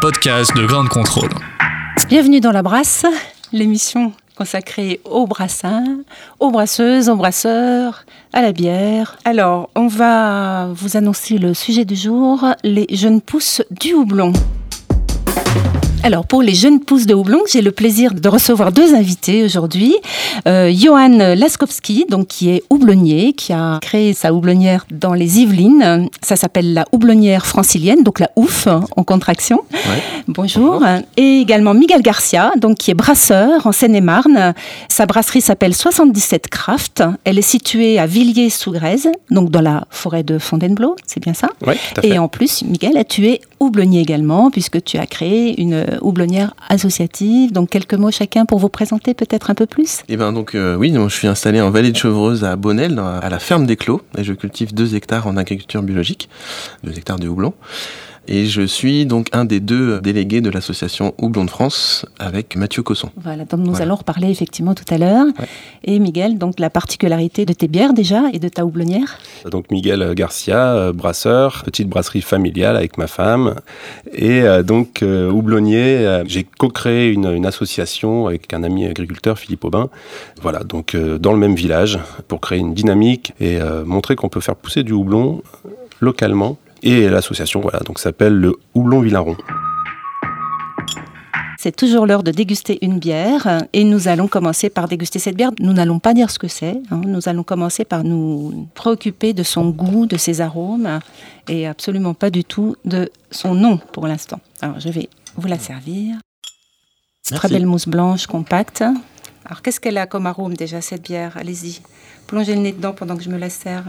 podcast de grande contrôle. Bienvenue dans La Brasse, l'émission consacrée aux brassins, aux brasseuses, aux brasseurs, à la bière. Alors, on va vous annoncer le sujet du jour, les jeunes pousses du houblon. Alors, pour les jeunes pousses de houblon, j'ai le plaisir de recevoir deux invités aujourd'hui. Euh, Johan Laskowski, donc, qui est houblonnier, qui a créé sa houblonnière dans les Yvelines. Ça s'appelle la houblonnière francilienne, donc la OUF en contraction. Bonjour. Et également Miguel Garcia, donc, qui est brasseur en Seine-et-Marne. Sa brasserie s'appelle 77 Craft. Elle est située à Villiers-sous-Grèze, donc dans la forêt de Fontainebleau, c'est bien ça? Oui, tout à fait. et en plus, Miguel, tu es houblonnier également, puisque tu as créé une houblonnière associative. Donc, quelques mots chacun pour vous présenter peut-être un peu plus? Et ben donc euh, oui, je suis installé en vallée de Chevreuse à Bonnel, à la ferme des Clos, et je cultive 2 hectares en agriculture biologique, 2 hectares de houblon. Et je suis donc un des deux délégués de l'association Houblon de France avec Mathieu Cosson. Voilà, dont nous Voilà. allons reparler effectivement tout à l'heure. Ouais. Et Miguel, donc la particularité de tes bières déjà et de ta houblonnière? Donc Miguel Garcia, euh, brasseur, petite brasserie familiale avec ma femme. Et euh, donc euh, houblonnier, j'ai co-créé une, une association avec un ami agriculteur, Philippe Aubin. Voilà, donc euh, dans le même village, pour créer une dynamique et euh, montrer qu'on peut faire pousser du houblon localement. Et l'association, voilà, donc s'appelle le Houblon Villaron. C'est toujours l'heure de déguster une bière et nous allons commencer par déguster cette bière. Nous n'allons pas dire ce que c'est. hein. Nous allons commencer par nous préoccuper de son goût, de ses arômes et absolument pas du tout de son nom pour l'instant. Alors je vais vous la servir. C'est Très belle mousse blanche, compacte. Alors qu'est-ce qu'elle a comme arôme déjà cette bière? Allez-y. Plongez le nez dedans pendant que je me la sers.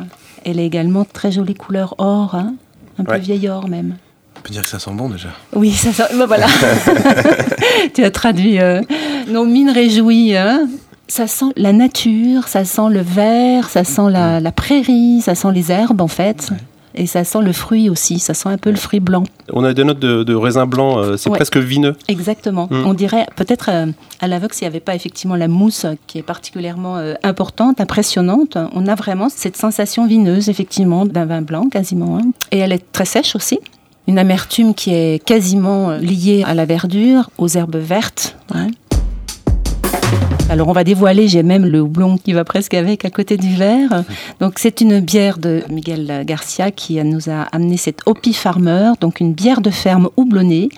Elle est également très jolie couleur or, hein. Un peu Ouais. vieil or même. On peut dire que ça sent bon déjà. Oui, ça, ça ben voilà. tu as traduit euh, nos mines réjouies. hein. Ça sent la nature, ça sent le vert, ça sent la, la prairie, ça sent les herbes en fait. Et ça sent le fruit aussi, ça sent un peu le fruit blanc. On a des notes de, de raisin blanc, euh, c'est Ouais. presque vineux. Exactement. Mm. On dirait peut-être euh, à l'aveugle s'il n'y avait pas effectivement la mousse euh, qui est particulièrement euh, importante, impressionnante. On a vraiment cette sensation vineuse effectivement d'un vin blanc quasiment. hein. Et elle est très sèche aussi. Une amertume qui est quasiment liée à la verdure, aux herbes vertes. hein. Alors on va dévoiler, j'ai même le houblon qui va presque avec à côté du verre. Donc c'est une bière de Miguel Garcia qui nous a amené cette Hopi Farmer, donc une bière de ferme houblonnée.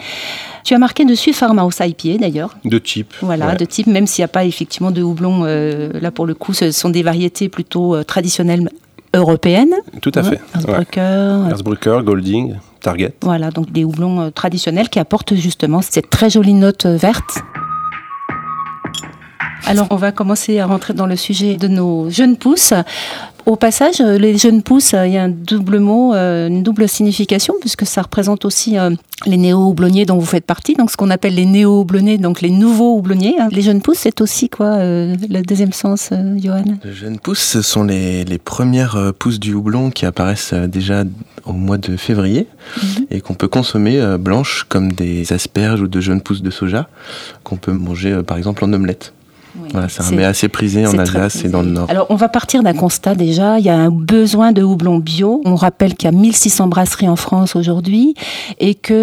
Tu as marqué dessus Farmhouse IPA d'ailleurs. De type. Voilà, Ouais. de type, même s'il n'y a pas effectivement de houblon, euh, là pour le coup, ce sont des variétés plutôt euh, traditionnelles européennes. Tout à hein, fait. Ouais. Erzbrucker, euh, Erzbrucker, Golding, Target. voilà, donc des houblons euh, traditionnels qui apportent justement cette très jolie note euh, verte. Alors, on va commencer à rentrer dans le sujet de nos jeunes pousses. Au passage, euh, les jeunes pousses, euh, il y a un double mot, euh, une double signification, puisque ça représente aussi les néo-houblonniers dont vous faites partie, donc ce qu'on appelle les néo-houblonnés, donc les nouveaux houblonniers. hein. Les jeunes pousses, c'est aussi quoi, le deuxième sens, Johan? Les jeunes pousses, ce sont les, les premières pousses du houblon qui apparaissent déjà au mois de février et qu'on peut consommer blanches comme des asperges ou de jeunes pousses de soja qu'on peut manger par exemple en omelette. Oui. Voilà, c'est un C'est- mets assez prisé en Alsace et dans le. Nord. Alors, on va partir d'un constat déjà. Il y a un besoin de houblon bio. On rappelle qu'il y a 1600 brasseries en France aujourd'hui et qu'il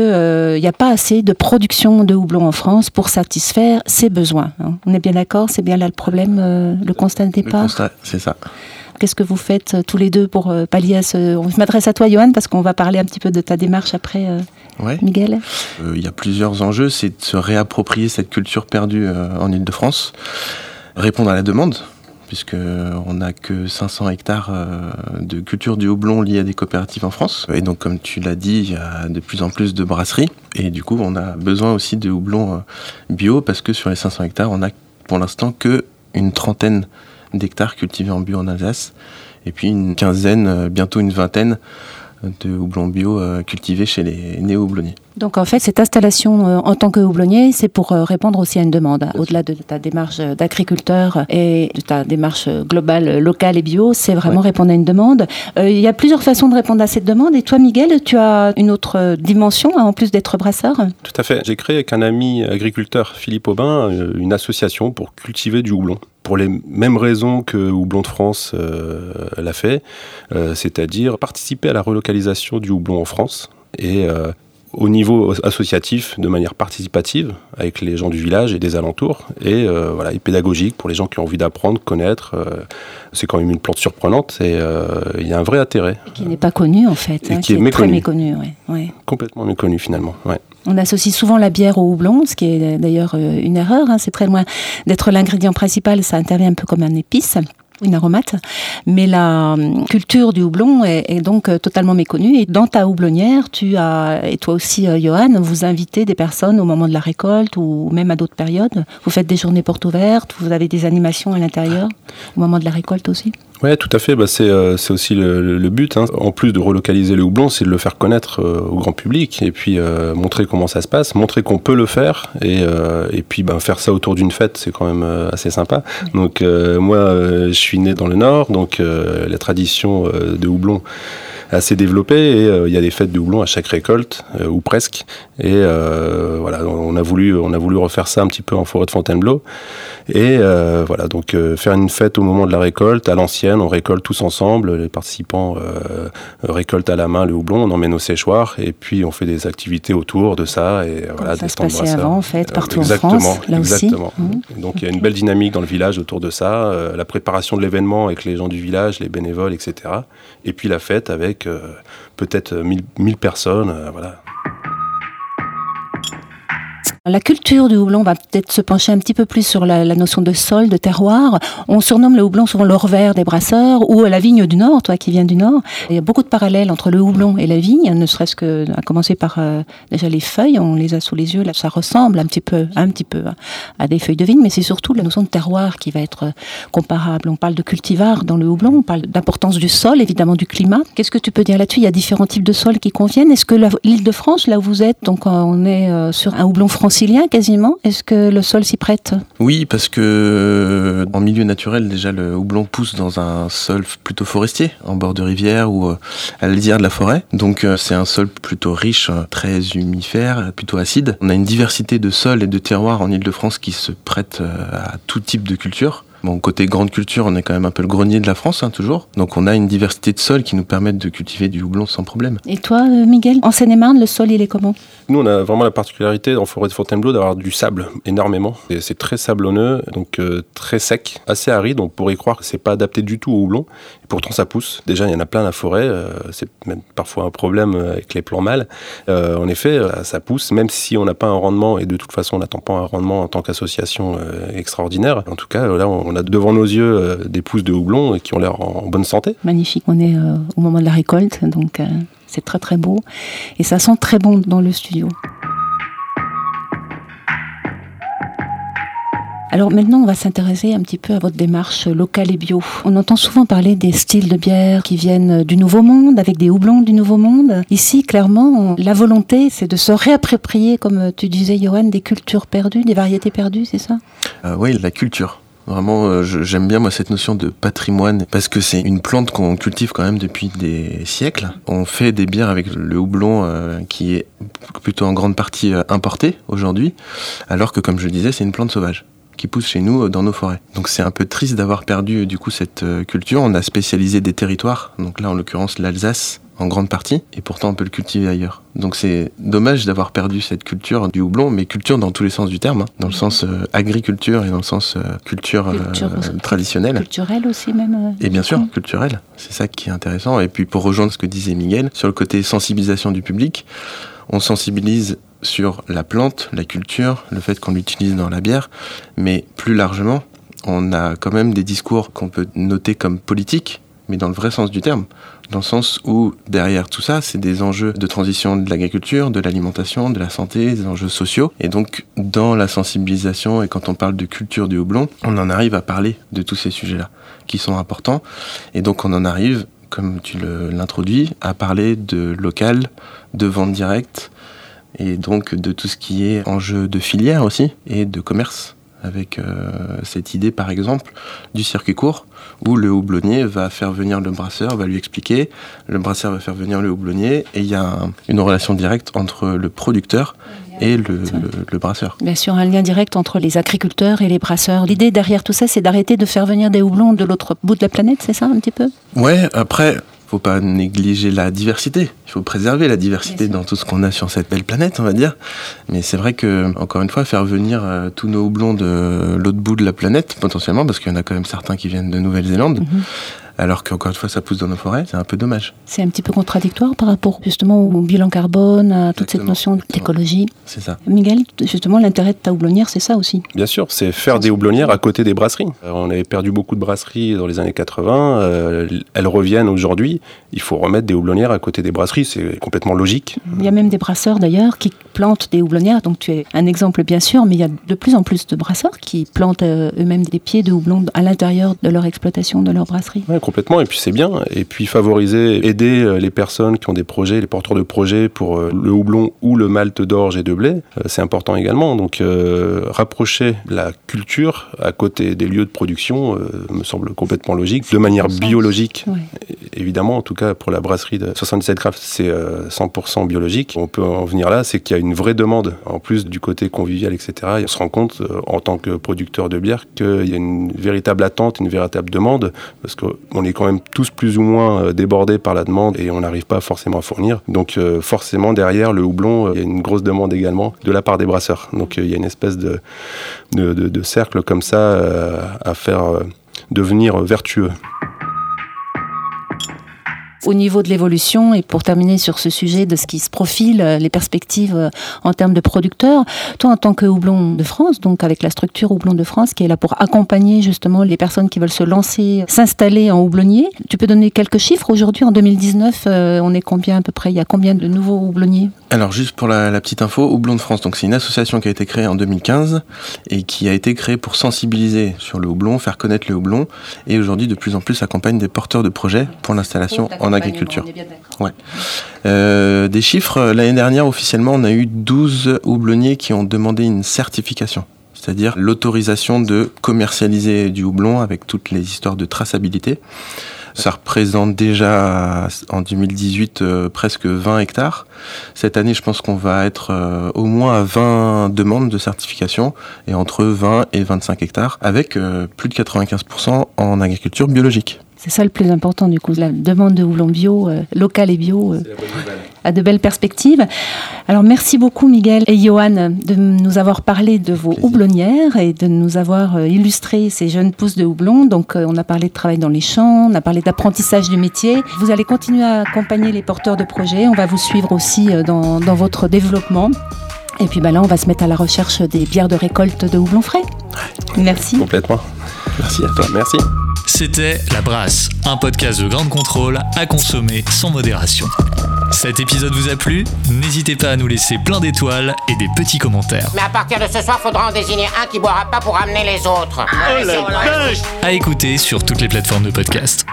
n'y a pas assez de production de houblon en France pour satisfaire ces besoins. hein. On est bien d'accord? C'est bien là le problème, euh, le constat de Le départ? constat, c'est ça. Qu'est-ce que vous faites euh, tous les deux pour euh, pallier à ce... On m'adresse à toi, Johan, parce qu'on va parler un petit peu de ta démarche après, euh, Ouais. Miguel. Il y a plusieurs enjeux, c'est de se réapproprier cette culture perdue en Ile-de-France, répondre à la demande, puisque on n'a que 500 hectares de culture du houblon liés à des coopératives en France. Et donc, comme tu l'as dit, il y a de plus en plus de brasseries, et du coup, on a besoin aussi de houblon bio, parce que sur les 500 hectares, on a pour l'instant que une trentaine d'hectares cultivés en bio en Alsace, et puis une quinzaine, euh, bientôt une vingtaine de houblon bio euh, cultivés chez les néo-houblonniers. Donc en fait, cette installation euh, en tant que houblonnier, c'est pour euh, répondre aussi à une demande. Au-delà de ta démarche d'agriculteur et de ta démarche globale, locale et bio, c'est vraiment répondre à une demande. Euh, il y a plusieurs façons de répondre à cette demande. Et toi, Miguel, tu as une autre dimension hein, en plus d'être brasseur? Tout à fait. J'ai créé avec un ami agriculteur, Philippe Aubin, une association pour cultiver du houblon pour les mêmes raisons que Houblon de France l'a fait, c'est-à-dire participer à la relocalisation du houblon en France et au niveau associatif de manière participative avec les gens du village et des alentours et euh, voilà et pédagogique pour les gens qui ont envie d'apprendre, connaître. Euh, c'est quand même une plante surprenante et euh, il y a un vrai intérêt. qui n'est pas connu en fait, hein, qui, est, méconnu. très méconnu. Ouais, Complètement méconnu finalement. Ouais. On associe souvent la bière au houblon, ce qui est d'ailleurs une erreur. Hein. c'est très loin d'être l'ingrédient principal, ça intervient un peu comme un épice une aromate, mais la hum, culture du houblon est, donc euh, totalement méconnue. Et dans ta houblonnière, tu as, et toi aussi, euh, Johan, vous invitez des personnes au moment de la récolte ou même à d'autres périodes. Vous faites des journées portes ouvertes, vous avez des animations à l'intérieur au moment de la récolte aussi. Oui, tout à fait. Bah, c'est, euh, c'est aussi le, but. Hein. En plus de relocaliser le houblon, c'est de le faire connaître au grand public et puis montrer comment ça se passe, montrer qu'on peut le faire et, et puis ben, faire ça autour d'une fête, c'est quand même assez sympa. Donc moi, je suis né dans le Nord, donc euh, la tradition euh, de houblon assez développée et euh, il y a des fêtes de houblon à chaque récolte ou presque. Et voilà, on a voulu on a voulu refaire ça un petit peu en forêt de Fontainebleau. Et voilà, donc faire une fête au moment de la récolte à l'ancienne, on récolte tous ensemble, les participants récoltent à la main le houblon, on emmène au séchoir et puis on fait des activités autour de ça et voilà, ça se passait avant en fait partout exactement, en France, là exactement. aussi. Mmh. Donc il y a une belle dynamique dans le village autour de ça, la préparation de l'événement avec les gens du village, les bénévoles, etc. Et puis la fête avec euh, peut-être 1000 personnes. Euh, voilà. La culture du houblon va peut-être se pencher un petit peu plus sur la, notion de sol, de terroir. On surnomme le houblon souvent l'or vert des brasseurs ou la vigne du Nord, toi qui viens du Nord. Il y a beaucoup de parallèles entre le houblon et la vigne, ne serait-ce que à commencer par euh, déjà les feuilles, on les a sous les yeux, là ça ressemble un petit peu, un petit peu à des feuilles de vigne, mais c'est surtout la notion de terroir qui va être euh, comparable. On parle de cultivar dans le houblon, on parle d'importance du sol, évidemment du climat. Qu'est-ce que tu peux dire là-dessus? Il y a différents types de sols qui conviennent. Est-ce que l'île de France, là où vous êtes, donc on est euh, sur un houblon français quasiment? Est-ce que le sol s'y prête? Oui, parce que euh, en milieu naturel, déjà le houblon pousse dans un sol plutôt forestier, en bord de rivière ou euh, à la de la forêt. Donc euh, c'est un sol plutôt riche, très humifère, plutôt acide. On a une diversité de sols et de terroirs en Ile-de-France qui se prêtent à tout type de culture. Bon, côté grande culture, on est quand même un peu le grenier de la France, hein, toujours. Donc on a une diversité de sols qui nous permettent de cultiver du houblon sans problème. Et toi, euh, Miguel, en Seine-et-Marne, le sol, il est comment? Nous, on a vraiment la particularité en forêt de Fontainebleau d'avoir du sable, énormément. C'est très sablonneux, donc euh, très sec, assez aride. On pourrait croire que c'est pas adapté du tout au houblon. Et pourtant, ça pousse. Déjà, il y en a plein la forêt. Euh, c'est même parfois un problème avec les plants mâles. en effet, ça pousse, même si on n'a pas un rendement, et de toute façon, on n'attend pas un rendement en tant qu'association extraordinaire. En tout cas, là, on on a devant nos yeux euh, des pousses de houblon qui ont l'air en bonne santé. Magnifique, on est euh, au moment de la récolte, donc euh, c'est très très beau. Et ça sent très bon dans le studio. Alors maintenant, on va s'intéresser un petit peu à votre démarche locale et bio. On entend souvent parler des styles de bière qui viennent du Nouveau Monde, avec des houblons du Nouveau Monde. Ici, clairement, la volonté, c'est de se réapproprier, comme tu disais, Johan, des cultures perdues, des variétés perdues, c'est ça? Oui, la culture. Vraiment, euh, j'aime bien moi cette notion de patrimoine parce que c'est une plante qu'on cultive quand même depuis des siècles. On fait des bières avec le houblon euh, qui est plutôt en grande partie euh, importé aujourd'hui, alors que comme je disais, c'est une plante sauvage qui pousse chez nous dans nos forêts. Donc c'est un peu triste d'avoir perdu du coup cette culture. On a spécialisé des territoires, donc là en l'occurrence l'Alsace en grande partie, et pourtant on peut le cultiver ailleurs. Donc c'est dommage d'avoir perdu cette culture du houblon, mais culture dans tous les sens du terme, hein. dans le sens euh, agriculture et dans le sens euh, culture, euh, traditionnelle. Culturelle aussi même. et bien sûr, culturelle. C'est ça qui est intéressant. Et puis pour rejoindre ce que disait Miguel, sur le côté sensibilisation du public, on sensibilise sur la plante, la culture, le fait qu'on l'utilise dans la bière, mais plus largement, on a quand même des discours qu'on peut noter comme politiques, mais dans le vrai sens du terme dans le sens où derrière tout ça, c'est des enjeux de transition de l'agriculture, de l'alimentation, de la santé, des enjeux sociaux. Et donc, dans la sensibilisation et quand on parle de culture du houblon, on en arrive à parler de tous ces sujets-là, qui sont importants. Et donc, on en arrive, comme tu l'introduis, à parler de local, de vente directe, et donc de tout ce qui est enjeu de filière aussi et de commerce avec euh, cette idée par exemple du circuit court où le houblonnier va faire venir le brasseur, va lui expliquer, le brasseur va faire venir le houblonnier et il y a un- une relation directe entre le producteur et le, le- le brasseur. Bien sûr, un lien direct entre les agriculteurs et les brasseurs. L'idée derrière tout ça, c'est d'arrêter de faire venir des houblons de l'autre bout de la planète, c'est ça un petit peu? Ouais, après, faut pas négliger la diversité. Il faut préserver la diversité dans tout ce qu'on a sur cette belle planète, on va dire. Mais c'est vrai que, encore une fois, faire venir euh, tous nos houblons de l'autre bout de la planète, potentiellement, parce qu'il y en a quand même certains qui viennent de Nouvelle-Zélande, Mhm. Alors qu'encore une fois, ça pousse dans nos forêts, c'est un peu dommage. C'est un petit peu contradictoire par rapport justement au bilan carbone, à toute cette notion d'écologie. C'est ça. Miguel, justement, l'intérêt de ta houblonnière, c'est ça aussi. Bien sûr, c'est faire des houblonnières à côté des brasseries. Euh, On avait perdu beaucoup de brasseries dans les années 80, euh, elles reviennent aujourd'hui. Il faut remettre des houblonnières à côté des brasseries, c'est complètement logique. Il y a même des brasseurs d'ailleurs qui plantent des houblonnières, donc tu es un exemple bien sûr, mais il y a de plus en plus de brasseurs qui plantent euh, eux-mêmes des pieds de houblon à l'intérieur de leur exploitation, de leur brasserie. Ouais, complètement, et puis c'est bien. Et puis favoriser, aider euh, les personnes qui ont des projets, les porteurs de projets pour euh, le houblon ou le malt d'orge et de blé, euh, c'est important également. Donc euh, rapprocher la culture à côté des lieux de production euh, me semble complètement logique, de manière biologique. Évidemment, en tout cas pour la brasserie de 77 Craft, c'est euh, 100% biologique. On peut en venir là, c'est qu'il y a une vraie demande, en plus du côté convivial, etc. Et on se rend compte, en tant que producteur de bière, qu'il y a une véritable attente, une véritable demande, parce qu'on est quand même tous plus ou moins euh, débordés par la demande et on n'arrive pas forcément à fournir. Donc euh, forcément, derrière le houblon, euh, il y a une grosse demande également de la part des brasseurs. Donc il y a une espèce de, de, cercle comme ça à faire devenir vertueux. Au niveau de l'évolution, et pour terminer sur ce sujet de ce qui se profile, euh, les perspectives euh, en termes de producteurs, toi en tant que houblon de France, donc avec la structure houblon de France qui est là pour accompagner justement les personnes qui veulent se lancer, s'installer en houblonnier, tu peux donner quelques chiffres Aujourd'hui, en 2019, euh, on est combien à peu près? Il y a combien de nouveaux houblonniers? Alors juste pour la, la petite info, Houblon de France, donc c'est une association qui a été créée en 2015 et qui a été créée pour sensibiliser sur le houblon, faire connaître le houblon et aujourd'hui de plus en plus accompagne des porteurs de projets pour l'installation en agriculture. Euh, des chiffres, euh, l'année dernière officiellement on a eu 12 houblonniers qui ont demandé une certification. C'est-à-dire l'autorisation de commercialiser du houblon avec toutes les histoires de traçabilité. Ça représente déjà en 2018 euh, presque 20 hectares. Cette année, je pense qu'on va être euh, au moins à 20 demandes de certification et entre 20 et 25 hectares avec euh, plus de 95% en agriculture biologique. C'est ça le plus important du coup, la demande de houblon bio, euh, local et bio, euh, a de belles perspectives. Alors merci beaucoup Miguel et Johan de nous avoir parlé de vos Plaisir. houblonnières et de nous avoir euh, illustré ces jeunes pousses de houblon. Donc euh, on a parlé de travail dans les champs, on a parlé d'apprentissage du métier. Vous allez continuer à accompagner les porteurs de projets, on va vous suivre aussi euh, dans, dans votre développement. Et puis bah là, on va se mettre à la recherche des bières de récolte de houblon frais. Merci. Complètement. Merci à toi. Merci. C'était La Brasse, un podcast de grande contrôle à consommer sans modération. Cet épisode vous a plu? N'hésitez pas à nous laisser plein d'étoiles et des petits commentaires. Mais à partir de ce soir, faudra en désigner un qui boira pas pour amener les autres. Oh la vache À écouter sur toutes les plateformes de podcast.